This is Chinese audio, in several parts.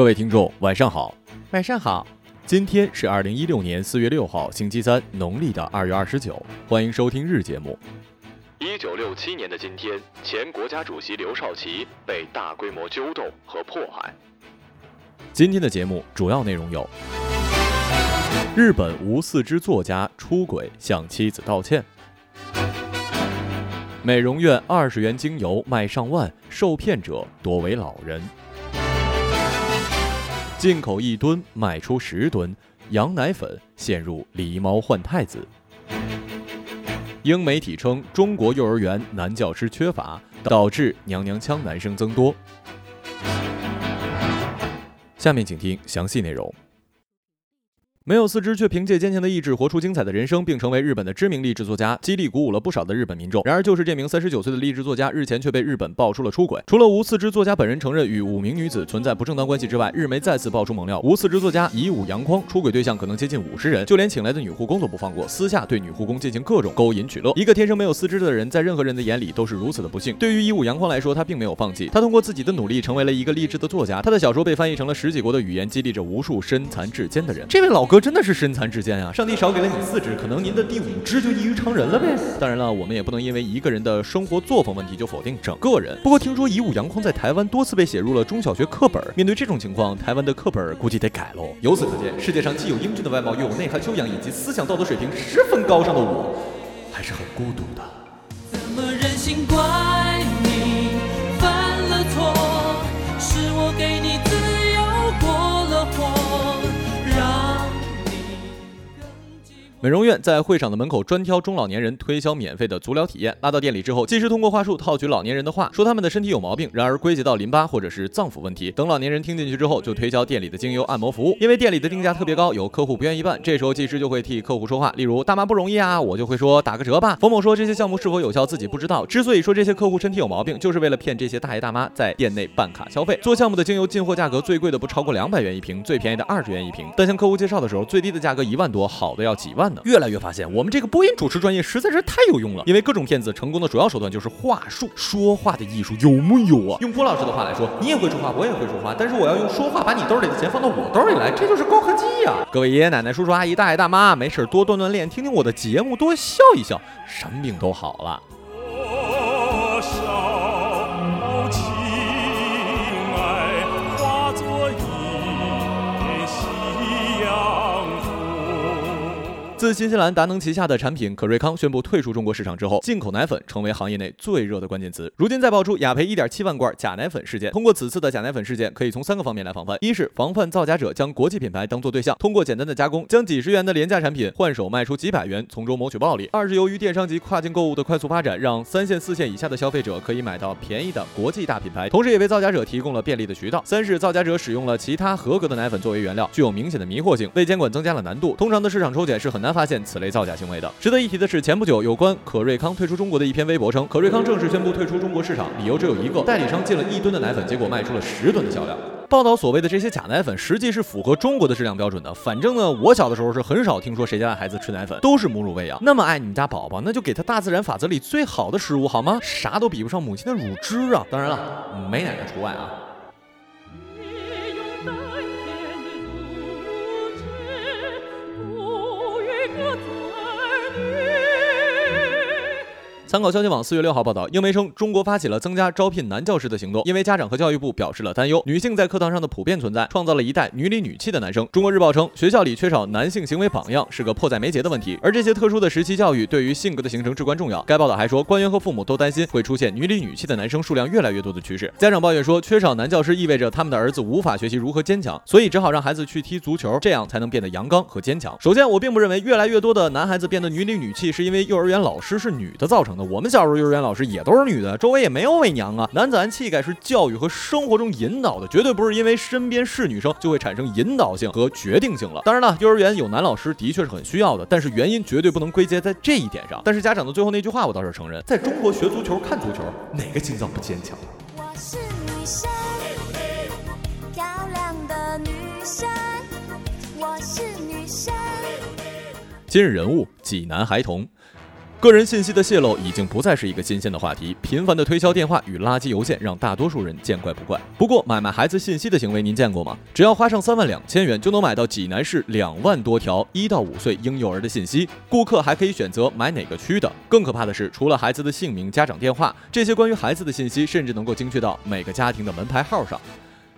各位听众，晚上好，晚上好。今天是二零一六年四月六号，星期三，农历的二月二十九。欢迎收听日节目。一九六七年的今天，前国家主席刘少奇被大规模揪斗和迫害。今天的节目主要内容有：日本无四肢作家出轨向妻子道歉；美容院二十元精油卖上万，受骗者多为老人。进口一吨卖出十吨，羊奶粉陷入狸猫换太子。英媒体称，中国幼儿园男教师缺乏，导致娘娘腔男生增多。下面请听详细内容。没有四肢却凭借坚强的意志活出精彩的人生，并成为日本的知名励志作家，激励鼓舞了不少的日本民众。然而，就是这名三十九岁的励志作家，日前却被日本爆出了出轨。除了无四肢作家本人承认与五名女子存在不正当关系之外，日媒再次爆出猛料：无四肢作家以武扬匡出轨对象可能接近五十人，就连请来的女护工都不放过，私下对女护工进行各种勾引取乐。一个天生没有四肢的人，在任何人的眼里都是如此的不幸。对于以武扬匡来说，他并没有放弃，他通过自己的努力成为了一个励志的作家。他的小说被翻译成了十几国的语言，激励着无数身残志坚的人。这位老哥真的是身残。志坚啊，上帝少给了你四只，可能您的第五只就异于常人了呗。当然了，我们也不能因为一个人的生活作风问题就否定整个人。不过听说以武扬匡在台湾多次被写入了中小学课本，面对这种情况，台湾的课本估计得改喽。由此可见，世界上既有英俊的外貌，又有内涵修养以及思想道德水平十分高尚的我，还是很孤独的。怎么忍心怪美容院在会场的门口专挑中老年人推销免费的足疗体验，拉到店里之后，技师通过话术套取老年人的话，说他们的身体有毛病，然而归结到淋巴或者是脏腑问题。等老年人听进去之后，就推销店里的精油按摩服务。因为店里的定价特别高，有客户不愿意办，这时候技师就会替客户说话，例如大妈不容易啊，我就会说打个折吧。冯某说这些项目是否有效自己不知道，之所以说这些客户身体有毛病，就是为了骗这些大爷大妈在店内办卡消费。做项目的精油进货价格最贵的不超过两百元一瓶，最便宜的二十元一瓶。但向客户介绍的时候，最低的价格一万多，好的要几万呢。越来越发现。我们这个播音主持专业实在是太有用了，因为各种骗子成功的主要手段就是话术，说话的艺术有木有啊？用郭老师的话来说，你也会说话，我也会说话，但是我要用说话把你兜里的钱放到我兜里来，这就是高科技呀！各位爷爷奶奶、叔叔阿姨、大爷大妈，没事多锻锻炼，听听我的节目，多笑一笑，什么病都好了。自新西兰达能旗下的产品可瑞康宣布退出中国市场之后，进口奶粉成为行业内最热的关键词。如今再爆出雅培一点七万罐假奶粉事件，通过此次的假奶粉事件，可以从三个方面来防范：一是防范造假者将国际品牌当做对象，通过简单的加工，将几十元的廉价产品换手卖出几百元，从中谋取暴利；二是由于电商及跨境购物的快速发展，让三线、四线以下的消费者可以买到便宜的。国际大品牌，同时也为造假者提供了便利的渠道；三是造假者使用了其他合格的奶粉作为原料，具有明显的迷惑性，为监管增加了难度。通常的市场抽检是很难发现此类造假。行为的。值得一提的是，前不久有关可瑞康退出中国的一篇微博称，可瑞康正式宣布退出中国市场，理由只有一个：代理商进了一吨的奶粉，结果卖出了十吨的销量。报道所谓的这些假奶粉，实际是符合中国的质量标准的。反正呢，我小的时候是很少听说谁家的孩子吃奶粉，都是母乳喂养。那么爱你们家宝宝，那就给他大自然法则里最好的食物好吗？啥都比不上母亲的乳汁啊！当然了，没奶的除外啊。参考消息网四月六号报道，英媒称中国发起了增加招聘男教师的行动，因为家长和教育部表示了担忧，女性在课堂上的普遍存在，创造了一代女里女气的男生。中国日报称，学校里缺少男性行为榜样是个迫在眉睫的问题，而这些特殊的时期教育对于性格的形成至关重要。该报道还说，官员和父母都担心会出现女里女气的男生数量越来越多的趋势。家长抱怨说，缺少男教师意味着他们的儿子无法学习如何坚强，所以只好让孩子去踢足球，这样才能变得阳刚和坚强。首先，我并不认为越来越多的男孩子变得女里女气是因为幼儿园老师是女的造成的。我们小时候幼儿园老师也都是女的，周围也没有伪娘啊。男子汉气概是教育和生活中引导的，绝对不是因为身边是女生就会产生引导性和决定性了。当然了，幼儿园有男老师的确是很需要的，但是原因绝对不能归结在这一点上。但是家长的最后那句话，我倒是承认，在中国学足球、看足球，哪个心脏不坚强？我是女生，漂亮的女生，我是女生。今日人物：济南孩童。个人信息的泄露已经不再是一个新鲜的话题，频繁的推销电话与垃圾邮件让大多数人见怪不怪。不过，买卖孩子信息的行为您见过吗？只要花上三万两千元，就能买到济南市两万多条一到五岁婴幼儿的信息，顾客还可以选择买哪个区的。更可怕的是，除了孩子的姓名、家长电话，这些关于孩子的信息甚至能够精确到每个家庭的门牌号上。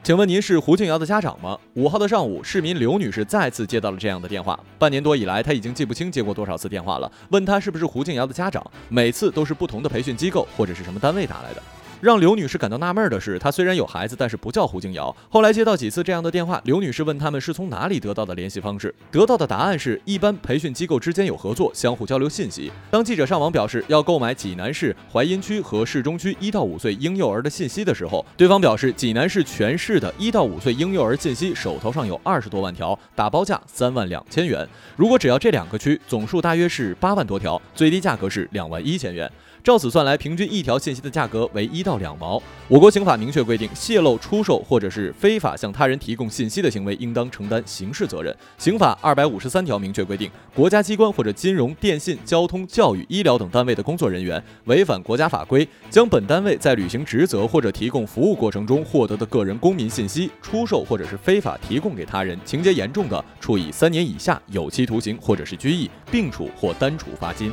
请问您是胡静瑶的家长吗？五号的上午，市民刘女士再次接到了这样的电话。半年多以来，她已经记不清接过多少次电话了。问她是不是胡静瑶的家长，每次都是不同的培训机构或者是什么单位打来的。让刘女士感到纳闷的是，她虽然有孩子，但是不叫胡静瑶。后来接到几次这样的电话，刘女士问他们是从哪里得到的联系方式，得到的答案是一般培训机构之间有合作，相互交流信息。当记者上网表示要购买济南市槐荫区和市中区一到五岁婴幼儿的信息的时候，对方表示济南市全市的一到五岁婴幼儿信息手头上有二十多万条，打包价三万两千元。如果只要这两个区，总数大约是八万多条，最低价格是两万一千元。照此算来，平均一条信息的价格为一到两毛。我国刑法明确规定，泄露、出售或者是非法向他人提供信息的行为，应当承担刑事责任。刑法二百五十三条明确规定，国家机关或者金融、电信、交通、教育、医疗等单位的工作人员，违反国家法规，将本单位在履行职责或者提供服务过程中获得的个人公民信息出售或者是非法提供给他人，情节严重的，处以三年以下有期徒刑或者是拘役，并处或单处罚金。